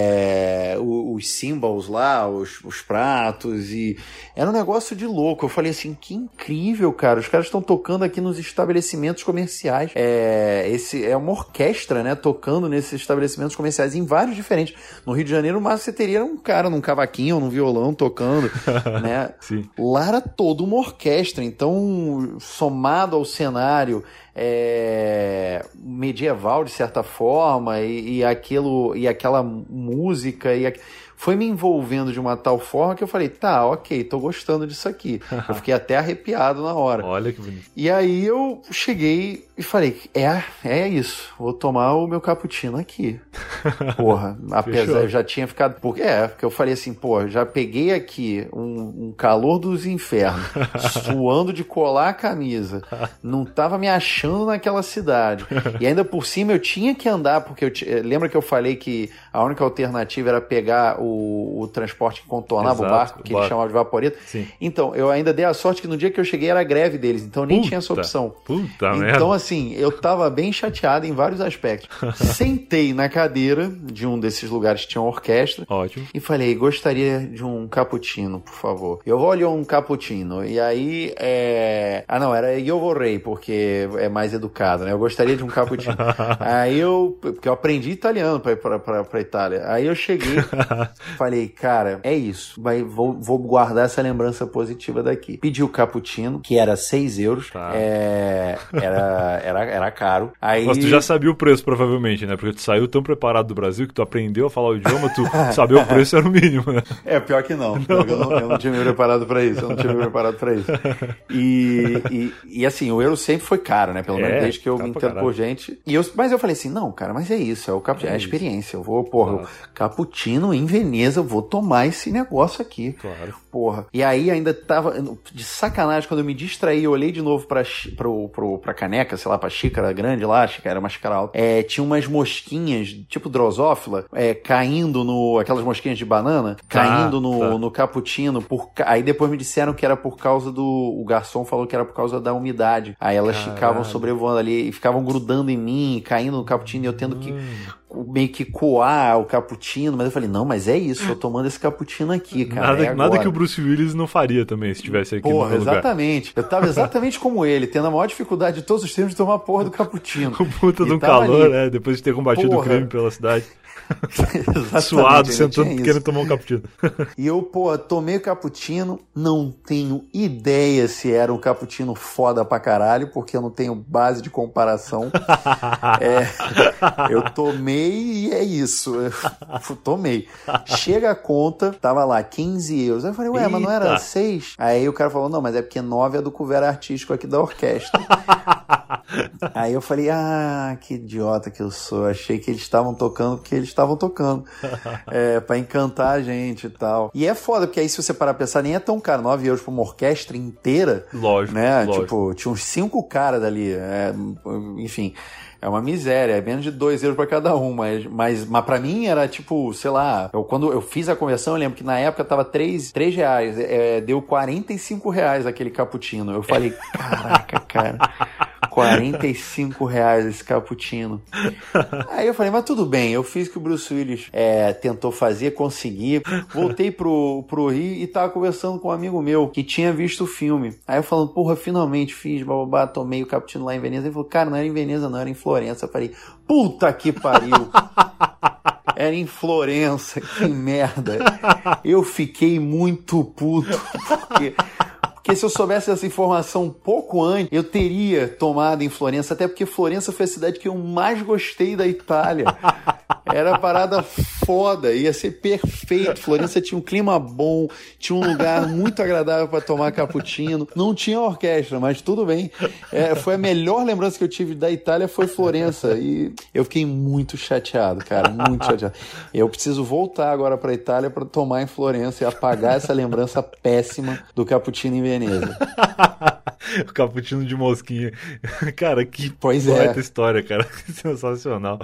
o- os cymbals lá, os, os pratos. E era um negócio de louco. Eu falei assim: que incrível, cara. Os caras estão tocando aqui nos estabelecimentos comerciais. É, esse é uma orquestra, né? Tocando nesses estabelecimentos comerciais em vários diferentes. No Rio de Janeiro, o máximo você teria um cara num cavaquinho ou num violão tocando, né? Sim. Lá era toda uma orquestra, então, somado ao cenário é, medieval, de certa forma, e, e aquilo, e aquela música, e aqu- foi me envolvendo de uma tal forma que eu falei, tá, ok, tô gostando disso aqui. Eu fiquei até arrepiado na hora. Olha que bonito. E aí eu cheguei e falei, é, é isso, vou tomar o meu cappuccino aqui. Porra, apesar, eu já tinha ficado. Porque, é, porque eu falei assim, pô, já peguei aqui um, um calor dos infernos, suando de colar a camisa, não tava me achando naquela cidade. E ainda por cima eu tinha que andar, porque eu lembra que eu falei que a única alternativa era pegar o, o transporte que contornava Exato, o barco, que o eles barco. chamavam de vaporeto. Sim. Então, eu ainda dei a sorte que no dia que eu cheguei era a greve deles, então eu nem Puta, tinha essa opção. Puta Então, merda. assim, eu tava bem chateado em vários aspectos. Sentei na cadeira de um desses lugares que tinha uma orquestra Ótimo. e falei, gostaria de um cappuccino, por favor. Eu olho um cappuccino. E aí, é... Ah, não, era eu vorrei, porque é mais educado, né? Eu gostaria de um cappuccino. aí eu... Porque eu aprendi italiano pra pra, pra, pra Itália. Aí eu cheguei, falei, cara, é isso. Vai, vou, vou guardar essa lembrança positiva daqui. Pedi o cappuccino, que era 6 euros. Tá. É... Era, era, era caro. Aí... Mas tu já sabia o preço, provavelmente, né? Porque tu saiu tão preparado do Brasil que tu aprendeu a falar o idioma, tu saber o preço era o mínimo, né? É, pior que não. Que eu, não eu não tinha me preparado pra isso. Eu não tinha me preparado pra isso. E, e, e, assim, o euro sempre foi caro, né? Pelo É, menos desde que eu me entendo por gente. E eu, mas eu falei assim, não, cara, mas é isso. É, o cap... é, É a experiência. Eu vou, porra, cappuccino em Veneza, eu vou tomar esse negócio aqui. Claro. Porra. E aí ainda tava. De sacanagem, quando eu me distraí, eu olhei de novo pra, pro, pro, pra caneca, sei lá, pra xícara grande lá, xícara, era uma xícara alta. É, tinha umas mosquinhas, tipo drosófila, é, caindo no. aquelas mosquinhas de banana, Tá, caindo no, tá. no cappuccino. Por, aí depois me disseram que era por causa do. O garçom falou que era por causa da umidade. Aí elas Caralho. ficavam sobrevoando ali e ficavam grudando em mim, caindo no cappuccino e eu tendo que Hum. Meio que coar o cappuccino, mas eu falei, não, mas é isso, eu tomando esse cappuccino aqui, cara. nada, é nada que o Bruce Willis não faria também, se estivesse aqui Porra, no lugar. exatamente. Eu tava exatamente como ele, tendo a maior dificuldade de todos os tempos de tomar a porra do cappuccino. Com puta E de um tava calor, ali. né? Depois de ter combatido o Porra. crime pela cidade. Suado, sentando, querendo tomar um cappuccino. E eu, pô, tomei o cappuccino, não tenho ideia se era um cappuccino foda pra caralho, porque eu não tenho base de comparação. É, eu tomei e é isso. Eu tomei. Chega a conta, tava lá 15 euros. Aí eu falei, ué, mas não era Eita. 6? Aí o cara falou, não, mas é porque 9 é do couvert artístico aqui da orquestra. Aí eu falei, ah, que idiota que eu sou. Achei que eles estavam tocando porque eles estavam tocando. é, pra encantar a gente e tal. E é foda, porque aí se você parar pra pensar, nem é tão caro. 9 euros pra uma orquestra inteira. Lógico. Né? lógico. Tipo, tinha uns cinco caras dali. É, enfim. É uma miséria, é menos de 2 euros para cada um, mas, mas, mas para mim era tipo, sei lá, eu, quando eu fiz a conversão, eu lembro que na época tava 3, 3 reais, é, deu 45 reais aquele cappuccino. Eu falei, caraca, cara. 45 reais esse cappuccino. Aí eu falei, mas tudo bem, eu fiz o que o Bruce Willis é, tentou fazer, consegui. Voltei pro, pro Rio e tava conversando com um amigo meu que tinha visto o filme. Aí eu falando, porra, finalmente fiz, bababá, tomei o cappuccino lá em Veneza. Ele falou, cara, não era em Veneza, não, era em Florença. Eu falei, puta que pariu. Era em Florença, que merda. Eu fiquei muito puto, porque porque se eu soubesse essa informação um pouco antes, eu teria tomado em Florença, até porque Florença foi a cidade que eu mais gostei da Itália. Era parada foda, ia ser perfeito. Florença tinha um clima bom, tinha um lugar muito agradável para tomar cappuccino. Não tinha orquestra, mas tudo bem. É, foi a melhor lembrança que eu tive da Itália foi Florença e eu fiquei muito chateado, cara, muito chateado. Eu preciso voltar agora para Itália para tomar em Florença e apagar essa lembrança péssima do cappuccino em Veneza. o cappuccino de mosquinha. Cara, que pois é. história, cara. Sensacional.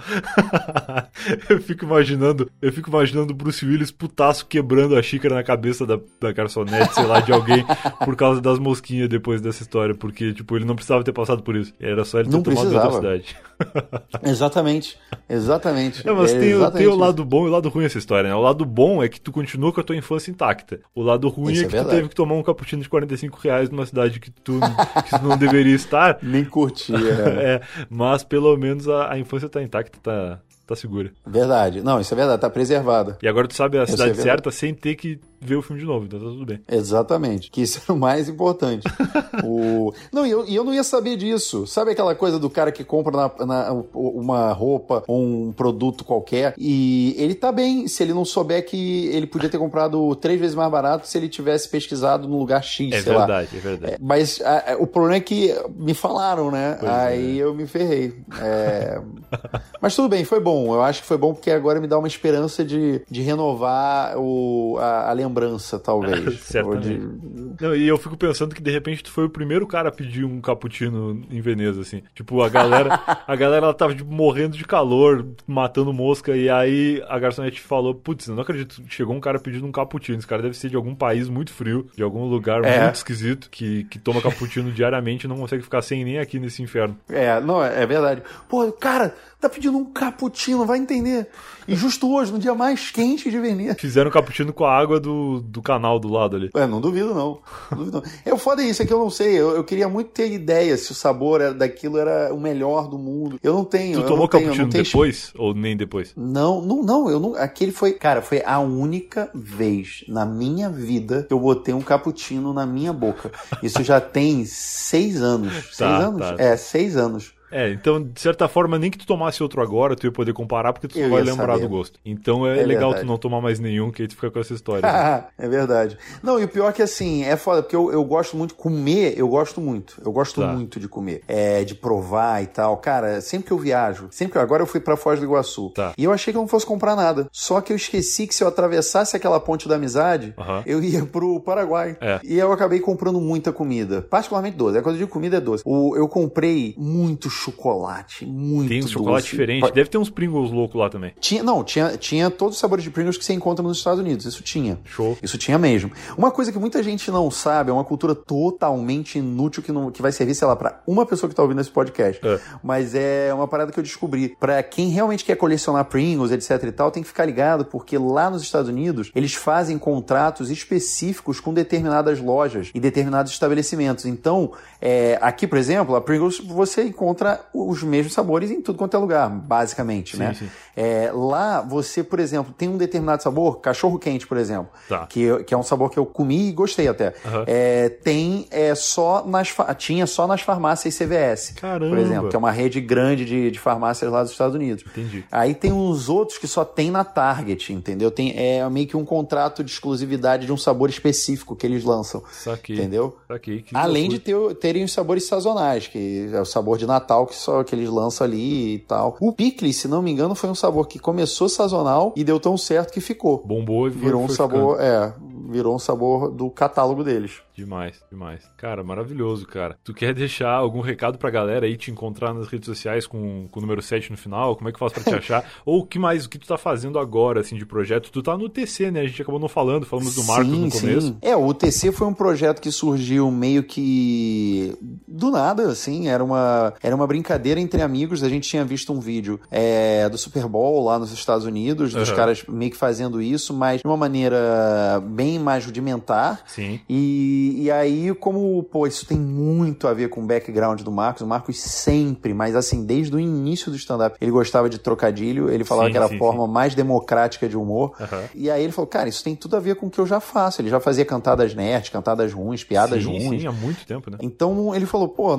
eu fico imaginando, eu fico imaginando o Bruce Willis putaço quebrando a xícara na cabeça da, da garçonete, sei lá, de alguém por causa das mosquinhas depois dessa história, porque tipo, ele não precisava ter passado por isso. Era só ele ter não tomado precisava. velocidade. exatamente. Exatamente. É, mas é, tem, exatamente tem o lado bom e o lado ruim essa história, né? O lado bom é que tu continua com a tua infância intacta. O lado ruim isso é que é tu teve que tomar um cappuccino de 45 reais numa cidade que tu, que tu não deveria estar. Nem curtia. é, mas pelo menos a, a infância tá intacta, tá, tá segura. Verdade. Não, isso é verdade, tá preservada. E agora tu sabe a cidade é certa sem ter que ver o filme de novo, então tá tudo bem. Exatamente, que isso é o mais importante. o... Não, e eu, eu não ia saber disso. Sabe aquela coisa do cara que compra na, na, uma roupa ou um produto qualquer e ele tá bem se ele não souber que ele podia ter comprado três vezes mais barato se ele tivesse pesquisado no lugar X, é sei verdade, lá. É verdade, é Mas a, o problema é que me falaram, né? Pois Aí é. eu me ferrei. É... mas tudo bem, foi bom. Eu acho que foi bom porque agora me dá uma esperança de, de renovar o, a, a lembrança, talvez. Certamente. De... Não, e eu fico pensando que de repente tu foi o primeiro cara a pedir um cappuccino em Veneza, assim. Tipo, a galera, a galera ela tava tipo, morrendo de calor, matando mosca, e aí a garçonete falou: Putz, eu não acredito, chegou um cara pedindo um cappuccino. Esse cara deve ser de algum país muito frio, de algum lugar é. muito esquisito, que, que toma cappuccino diariamente e não consegue ficar sem nem aqui nesse inferno. É, não, é verdade. Pô, cara, tá pedindo um cappuccino, vai entender. E justo hoje, no dia mais quente de Veneza. Fizeram cappuccino com a água do, do canal do lado ali. É, não duvido não. Não duvido não. É o foda isso, é que eu não sei. Eu, eu, queria muito ter ideia se o sabor era, daquilo era o melhor do mundo. Eu não tenho. Tu tomou cappuccino tenho, depois? Ou nem depois? Não, não, não. Eu não. Aquele foi. Cara, foi a única vez na minha vida que eu botei um cappuccino na minha boca. Isso já tem seis anos. Seis tá, anos? Tá. É, seis anos. É, então, de certa forma, nem que tu tomasse outro agora, tu ia poder comparar, porque tu só vai lembrar saber. do gosto. Então é, é legal verdade. tu não tomar mais nenhum, que aí tu fica com essa história. Né? é verdade. Não, e o pior é que assim, é foda, porque eu, eu gosto muito de comer, eu gosto muito. Eu gosto tá. muito de comer. É, de provar e tal. Cara, sempre que eu viajo, sempre que eu, agora eu fui pra Foz do Iguaçu. Tá. E eu achei que eu não fosse comprar nada. Só que eu esqueci que se eu atravessasse aquela ponte da amizade, uhum. eu ia pro Paraguai. É. E eu acabei comprando muita comida. Particularmente doce. Quando eu digo comida é doce. O, eu comprei muito chocolate muito Tem um chocolate doce. diferente. Deve ter uns Pringles loucos lá também. Tinha, não, tinha, tinha todos os sabores de Pringles que você encontra nos Estados Unidos. Isso tinha. Show. Isso tinha mesmo. Uma coisa que muita gente não sabe, é uma cultura totalmente inútil que, não, que vai servir, sei lá, pra uma pessoa que tá ouvindo esse podcast. É. Mas é uma parada que eu descobri. Pra quem realmente quer colecionar Pringles, etc e tal, tem que ficar ligado, porque lá nos Estados Unidos, eles fazem contratos específicos com determinadas lojas e determinados estabelecimentos. Então, é, aqui, por exemplo, a Pringles, você encontra os mesmos sabores em tudo quanto é lugar, basicamente, sim, né? Sim. É, lá, você, por exemplo, tem um determinado sabor, cachorro quente, por exemplo, tá. que, que é um sabor que eu comi e gostei até. Uhum. É, tem é, só nas tinha só nas farmácias CVS, Caramba. por exemplo, que é uma rede grande de, de farmácias lá dos Estados Unidos. Entendi. Aí tem uns outros que só tem na Target, entendeu? Tem é meio que um contrato de exclusividade de um sabor específico que eles lançam. Saquei. Entendeu? Saquei. Que Além de ter, terem os sabores sazonais, que é o sabor de Natal Natal que só que eles lançam ali e tal. O picles, se não me engano, foi um sabor que começou sazonal e deu tão certo que ficou. Bombou e virou um sabor, ficando. é, virou um sabor do catálogo deles. Demais, demais. Cara, maravilhoso, cara. Tu quer deixar algum recado pra galera aí te encontrar nas redes sociais com, com o número 7 no final? Como é que faz pra te achar? Ou o que mais, o que tu tá fazendo agora, assim, de projeto? Tu tá no TC, né? A gente acabou não falando, falamos do Marcos sim, no começo. Sim. É, o TC foi um projeto que surgiu meio que do nada, assim, era uma, era uma brincadeira entre amigos. A gente tinha visto um vídeo é, do Super Bowl lá nos Estados Unidos, dos uhum. caras meio que fazendo isso, mas de uma maneira bem mais rudimentar. Sim. E, e aí, como, pô, isso tem muito a ver com o background do Marcos, o Marcos sempre, mas assim, desde o início do stand-up, ele gostava de trocadilho, ele falava sim, que era sim, a forma sim. mais democrática de humor. Uhum. E aí ele falou, cara, isso tem tudo a ver com o que eu já faço. Ele já fazia cantadas nerds, cantadas ruins, piadas ruins. Sim, há muito tempo, né? Então ele falou, pô,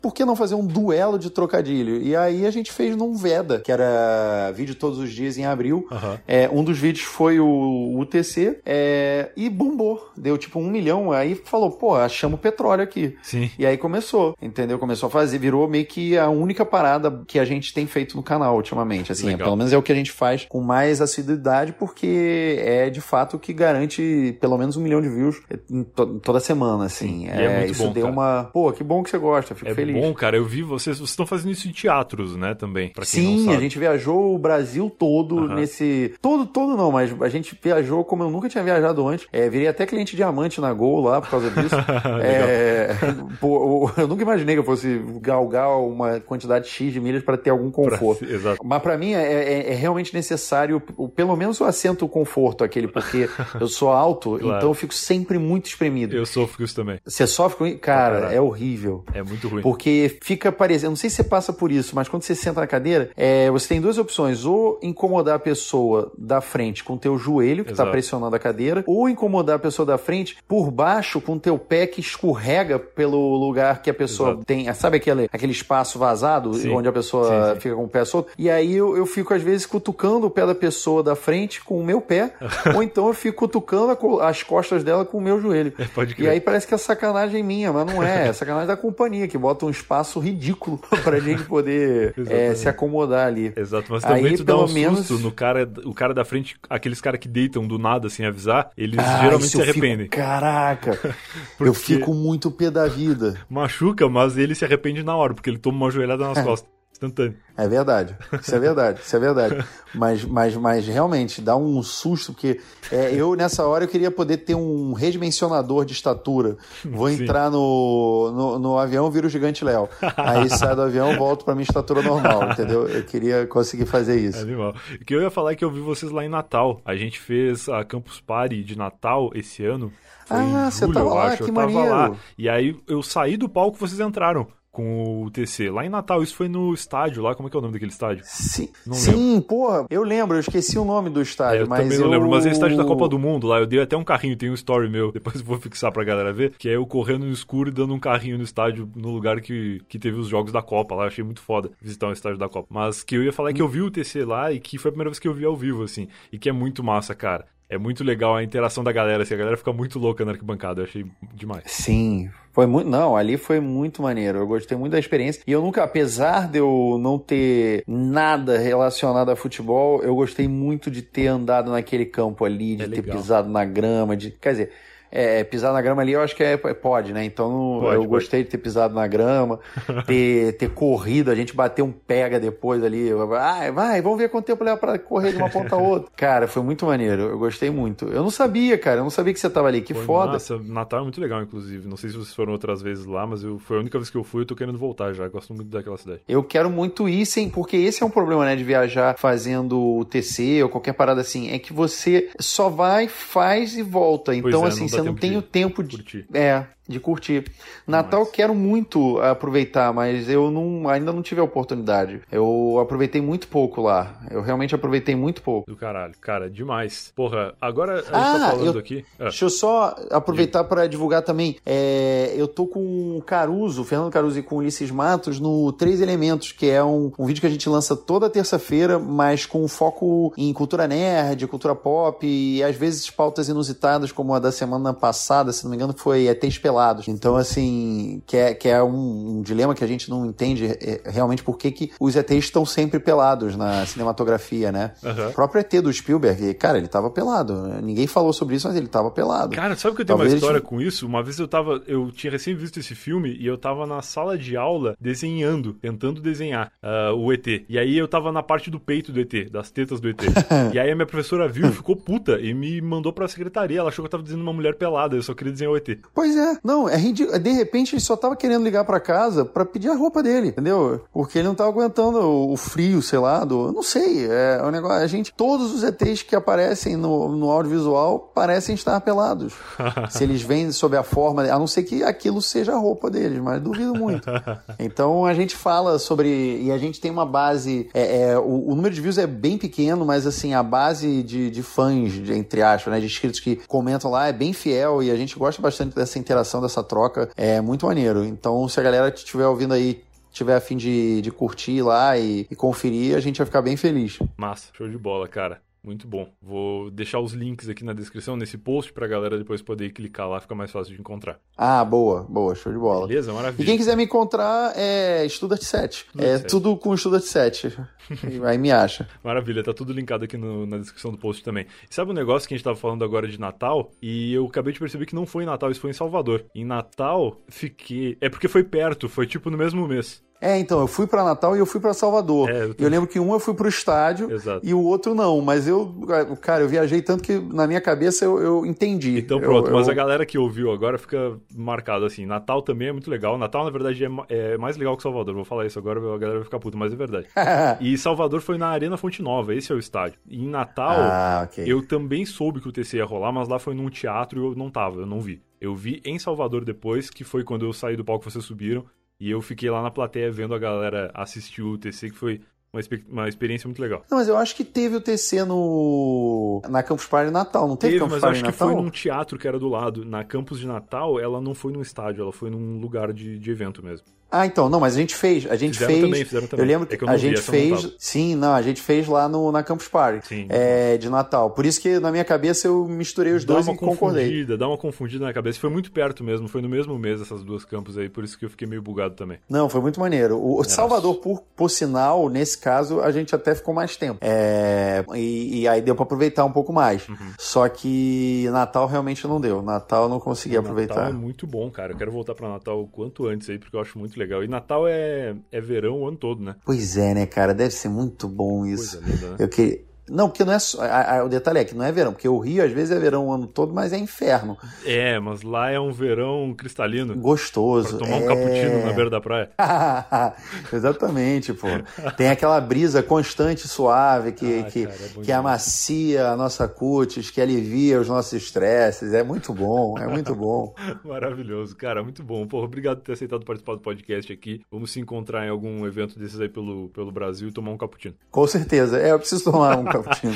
por que não fazer um duelo de trocadilho? E aí a gente fez num Veda, que era vídeo todos os dias em abril. Uhum. É, um dos vídeos foi o UTC é, e bombou. Deu tipo um milhão. Aí falou, pô, achamos petróleo aqui. Sim. E aí começou, entendeu? Começou a fazer, virou meio que a única parada que a gente tem feito no canal ultimamente. Assim, é, pelo menos é o que a gente faz com mais assiduidade, porque é de fato o que garante pelo menos um milhão de views to toda semana, assim. É, é, isso bom, deu cara. uma. Pô, que bom que você gosta, fico é feliz. É bom, cara. Eu vi vocês, vocês estão fazendo isso em teatros, né, também. Sim, a gente viajou o Brasil todo uhum. nesse. Todo, todo não, mas a gente viajou como eu nunca tinha viajado antes. É, virei até cliente diamante na Gol lá por causa disso. é, pô, eu nunca imaginei que eu fosse galgar uma quantidade X de milhas para ter algum conforto. Pra, exato. Mas para mim é, é, é, realmente necessário, pelo menos o assento conforto, aquele, porque eu sou alto, claro. então eu fico sempre muito espremido. Eu sofro com isso também. Você sofre com isso? Cara, é horrível. É muito ruim. Porque fica parecendo, não sei se você passa por isso, mas quando você senta na cadeira, é, você tem duas opções, ou incomodar a pessoa da frente com o teu joelho, que está pressionando a cadeira, ou incomodar a pessoa da frente por baixo com o teu pé que escorrega pelo lugar que a pessoa Exato. tem. Sabe aquele, aquele espaço vazado sim. onde a pessoa sim, sim. fica com o pé solto? E aí eu, eu fico, às vezes, cutucando o pé da pessoa da frente com o meu pé, ou então eu fico cutucando as costas dela com o meu joelho. É, pode E aí parece que é sacanagem minha, mas não é. É sacanagem da companhia, que bota um espaço ridículo pra gente poder é, se acomodar ali. Exato, mas também aí, tu dá um menos... susto no cara, o cara da frente, aqueles caras que deitam do nada sem avisar, eles ah, geralmente se arrependem. Fico, caraca, eu fico muito pé da vida. Machuca, mas ele se arrepende na hora, porque ele toma uma joelhada nas é. costas. Instantâneo. É verdade, isso é verdade, isso é verdade. Mas, mas, mas realmente dá um susto, porque é, eu nessa hora eu queria poder ter um redimensionador de estatura. Vou Sim. entrar no, no, no, avião, viro o gigante Léo. Aí sai do avião, volto pra minha estatura normal, entendeu? Eu queria conseguir fazer isso. Animal. O que eu ia falar é que eu vi vocês lá em Natal. A gente fez a Campus Party de Natal esse ano. Foi ah, você tava lá, acho. que eu maneiro. Lá. E aí eu saí do palco, vocês entraram com o TC. Lá em Natal, isso foi no estádio lá, como é que é o nome daquele estádio? Sim, não sim porra, eu lembro, eu esqueci o nome do estádio, é, eu mas também não lembro, mas é o estádio da Copa do Mundo lá, eu dei até um carrinho, tem um story meu, depois eu vou fixar pra galera ver, que é eu correndo no escuro e dando um carrinho no estádio, no lugar que, que teve os jogos da Copa lá, eu achei muito foda visitar o estádio da Copa. Mas que eu ia falar é que eu vi o TC lá e que foi a primeira vez que eu vi ao vivo, assim, e que é muito massa, cara. É muito legal a interação da galera, assim, a galera fica muito louca na arquibancada, eu achei demais. Sim, foi muito. Não, ali foi muito maneiro. Eu gostei muito da experiência. E eu nunca, apesar de eu não ter nada relacionado a futebol, eu gostei muito de ter andado naquele campo ali, de é ter pisado na grama, de. Quer dizer é, pisar na grama ali, eu acho que é, pode, né? Então pode, eu pode. gostei de ter pisado na grama, ter, ter corrido, a gente bater um pega depois ali. Vai, vai, vamos ver quanto tempo leva pra correr de uma ponta a outra. Cara, foi muito maneiro, eu gostei muito. Eu não sabia, cara, eu não sabia que você tava ali, que foi foda. Nossa, Natal é muito legal, inclusive. Não sei se vocês foram outras vezes lá, mas eu, foi a única vez que eu fui, eu tô querendo voltar já. Eu gosto muito daquela cidade. Eu quero muito ir, sim, porque esse é um problema, né, de viajar fazendo o TC ou qualquer parada assim. É que você só vai, faz e volta. Então, é, assim, você não tem o tempo de. Curtir. É, de curtir. Natal quero muito aproveitar, mas eu não, ainda não tive a oportunidade. Eu aproveitei muito pouco lá. Eu realmente aproveitei muito pouco. Do caralho, cara, demais. Porra, agora a gente tá ah, tá falando eu, aqui. Ah. Deixa eu só aproveitar para divulgar também. É, eu tô com o Caruso, Fernando Caruso e com o Ulisses Matos no Três Elementos, que é um, um vídeo que a gente lança toda terça-feira, mas com foco em cultura nerd, cultura pop e às vezes pautas inusitadas, como a da semana passada, se não me engano, foi ETs Então, assim, que é, que é um, um dilema que a gente não entende é, realmente por que, que os ETs estão sempre pelados na cinematografia, né? Uhum. O próprio ET do Spielberg, cara, ele tava pelado. Ninguém falou sobre isso, mas ele tava pelado. Cara, sabe que eu tenho Talvez uma história com isso? Uma vez eu tava. Eu tinha recém visto esse filme e eu tava na sala de aula desenhando, tentando desenhar uh, o ET. E aí eu tava na parte do peito do ET, das tetas do ET. e aí a minha professora viu, ficou puta e me mandou pra secretaria. Ela achou que eu tava desenhando uma mulher pelada, eu só queria desenhar o ET. Pois é, não, é ridículo. De repente ele só tava querendo ligar para casa para pedir a roupa dele, entendeu? Porque ele não tava aguentando o frio, sei lá, do. Não sei, é o um negócio. A gente, todos os ETs que aparecem no, no audiovisual parecem estar pelados. Se eles vêm sob a forma, a não ser que aquilo seja a roupa deles, mas duvido muito. Então a gente fala sobre. E a gente tem uma base. É, é, o, o, número de views é bem pequeno, mas assim, a base de, de fãs, de, entre aspas, né, de inscritos que comentam lá é bem fiel e a gente gosta bastante dessa interação, dessa troca. É muito maneiro. Então, se a galera que estiver ouvindo aí tiver a fim de, de curtir lá e, e conferir, a gente vai ficar bem feliz. Massa, show de bola, cara. Muito bom. Vou deixar os links aqui na descrição, nesse post, pra galera depois poder clicar lá, fica mais fácil de encontrar. Ah, boa, boa, show de bola. Beleza, maravilha. E quem quiser me encontrar é Estudart 7. É 7. tudo com Estudart 7. Aí me acha. Maravilha, tá tudo linkado aqui no, na descrição do post também. E sabe um negócio que a gente tava falando agora de Natal? E eu acabei de perceber que não foi em Natal, isso foi em Salvador. Em Natal, fiquei. É porque foi perto, foi tipo no mesmo mês. É, então, eu fui para Natal e eu fui para Salvador. É, eu, eu, lembro que um eu fui pro estádio Exato. e o outro não, mas eu, cara, eu viajei tanto que na minha cabeça eu, eu entendi. Então pronto, eu, mas a galera que ouviu agora fica marcado assim. Natal também é muito legal. Natal, na verdade, é, é mais legal que Salvador. Vou falar isso agora, a galera vai ficar puta, mas é verdade. e Salvador foi na Arena Fonte Nova, esse é o estádio. E em Natal, ah, okay. eu também soube que o TC ia rolar, mas lá foi num teatro e eu não tava, eu não vi. Eu vi em Salvador depois, que foi quando eu saí do palco que vocês subiram. E eu fiquei lá na plateia vendo a galera assistir o TC, que foi uma, uma experiência muito legal. Não, mas eu acho que teve o TC no na Campus Party Natal, não teve, teve Campus mas Party acho Natal? que foi num teatro que era do lado. Na Campus de Natal, ela não foi num estádio, ela foi num lugar de, de evento mesmo. Ah, então, não, mas a gente fez, a gente fizeram fez. Também, fizeram também. Eu lembro que, é que eu a gente fez, sim, não, a gente fez lá no na Campus Party. É, de Natal. Por isso que na minha cabeça eu misturei os dá dois e concordei. Dá uma confundida na cabeça. Foi muito perto mesmo, foi no mesmo mês essas duas campos aí, por isso que eu fiquei meio bugado também. Não, foi muito maneiro. O Salvador, por, por sinal, nesse caso, a gente até ficou mais tempo. É, e, e aí deu para aproveitar um pouco mais. Uhum. Só que Natal realmente não deu. Natal eu não consegui aproveitar. Natal é muito bom, cara. Eu quero voltar para Natal o quanto antes aí, porque eu acho muito legal. E Natal é é, verão o ano todo, né? Pois é, né, cara? Deve ser muito bom isso. Coisa linda, né? Eu que não, porque não é só. A, a, o detalhe é que não é verão, porque o Rio às vezes é verão o ano todo, mas é inferno. É, mas lá é um verão cristalino. Gostoso. Pra tomar é... um cappuccino na beira da praia. Exatamente, pô. Tem aquela brisa constante, suave, que, ah, que, cara, é que amacia a nossa cutis, que alivia os nossos estresses. É muito bom, é muito bom. Maravilhoso, cara, muito bom. Pô, obrigado por ter aceitado participar do podcast aqui. Vamos se encontrar em algum evento desses aí pelo, pelo Brasil e tomar um cappuccino. Com certeza. É, eu preciso tomar um cappuccino.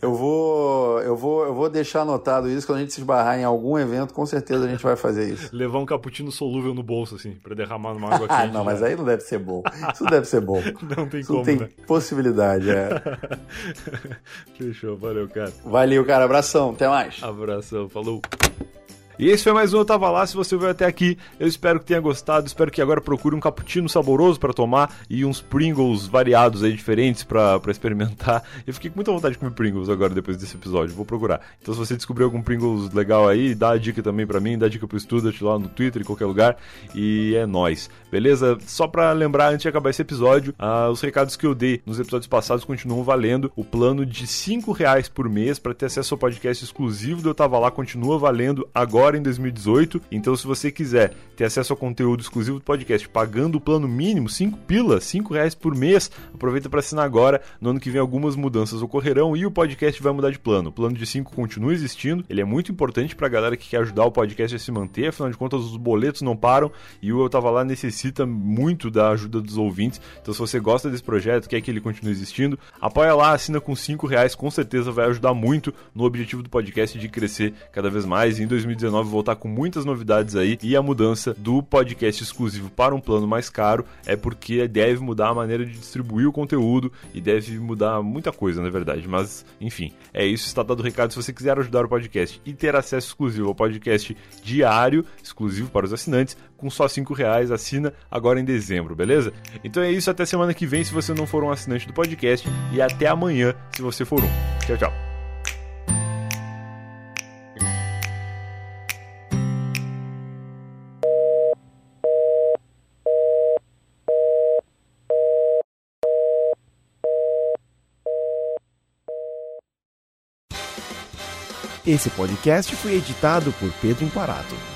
Eu vou, eu vou, eu vou deixar anotado isso quando a gente se esbarrar em algum evento, com certeza a gente vai fazer isso. Levar um cappuccino solúvel no bolso assim, para derramar numa água quente. não, mas aí não deve ser bom. Isso deve ser bom. Não tem isso como, tem né? possibilidade, é. Fechou, valeu, cara. Valeu, cara, abração, até mais. Abração, falou. E esse foi mais um Eu Tava Lá. Se você veio até aqui, eu espero que tenha gostado. Espero que agora procure um cappuccino saboroso para tomar e uns Pringles variados aí, diferentes para experimentar. Eu fiquei com muita vontade de comer Pringles agora, depois desse episódio. Vou procurar. Então, se você descobrir algum Pringles legal aí, dá a dica também para mim, dá a dica pro Student lá no Twitter, em qualquer lugar. E é nóis. Beleza? Só para lembrar, antes de acabar esse episódio, uh, os recados que eu dei nos episódios passados continuam valendo. O plano de 5 reais por mês para ter acesso ao podcast exclusivo do Eu Tava Lá continua valendo agora agora em 2018. Então, se você quiser ter acesso ao conteúdo exclusivo do podcast pagando o plano mínimo, 5 pila, 5 reais por mês, aproveita para assinar agora. No ano que vem algumas mudanças ocorrerão e o podcast vai mudar de plano. O plano de 5 continua existindo, ele é muito importante para a galera que quer ajudar o podcast a se manter, afinal de contas os boletos não param e o Eu Tava Lá necessita muito da ajuda dos ouvintes. Então, se você gosta desse projeto, quer que ele continue existindo, apoia lá, assina com 5 reais, com certeza vai ajudar muito no objetivo do podcast de crescer cada vez mais. Em 2019 2019 voltar com muitas novidades aí e a mudança do podcast exclusivo para um plano mais caro é porque deve mudar a maneira de distribuir o conteúdo e deve mudar muita coisa, na verdade. Mas, enfim, é isso. Está dado o recado. Se você quiser ajudar o podcast e ter acesso exclusivo ao podcast diário, exclusivo para os assinantes, com só 5 reais, assina agora em dezembro, beleza? Então é isso, até semana que vem se você não for um assinante do podcast e até amanhã se você for um. Tchau, tchau. Esse podcast foi editado por Pedro Imparato.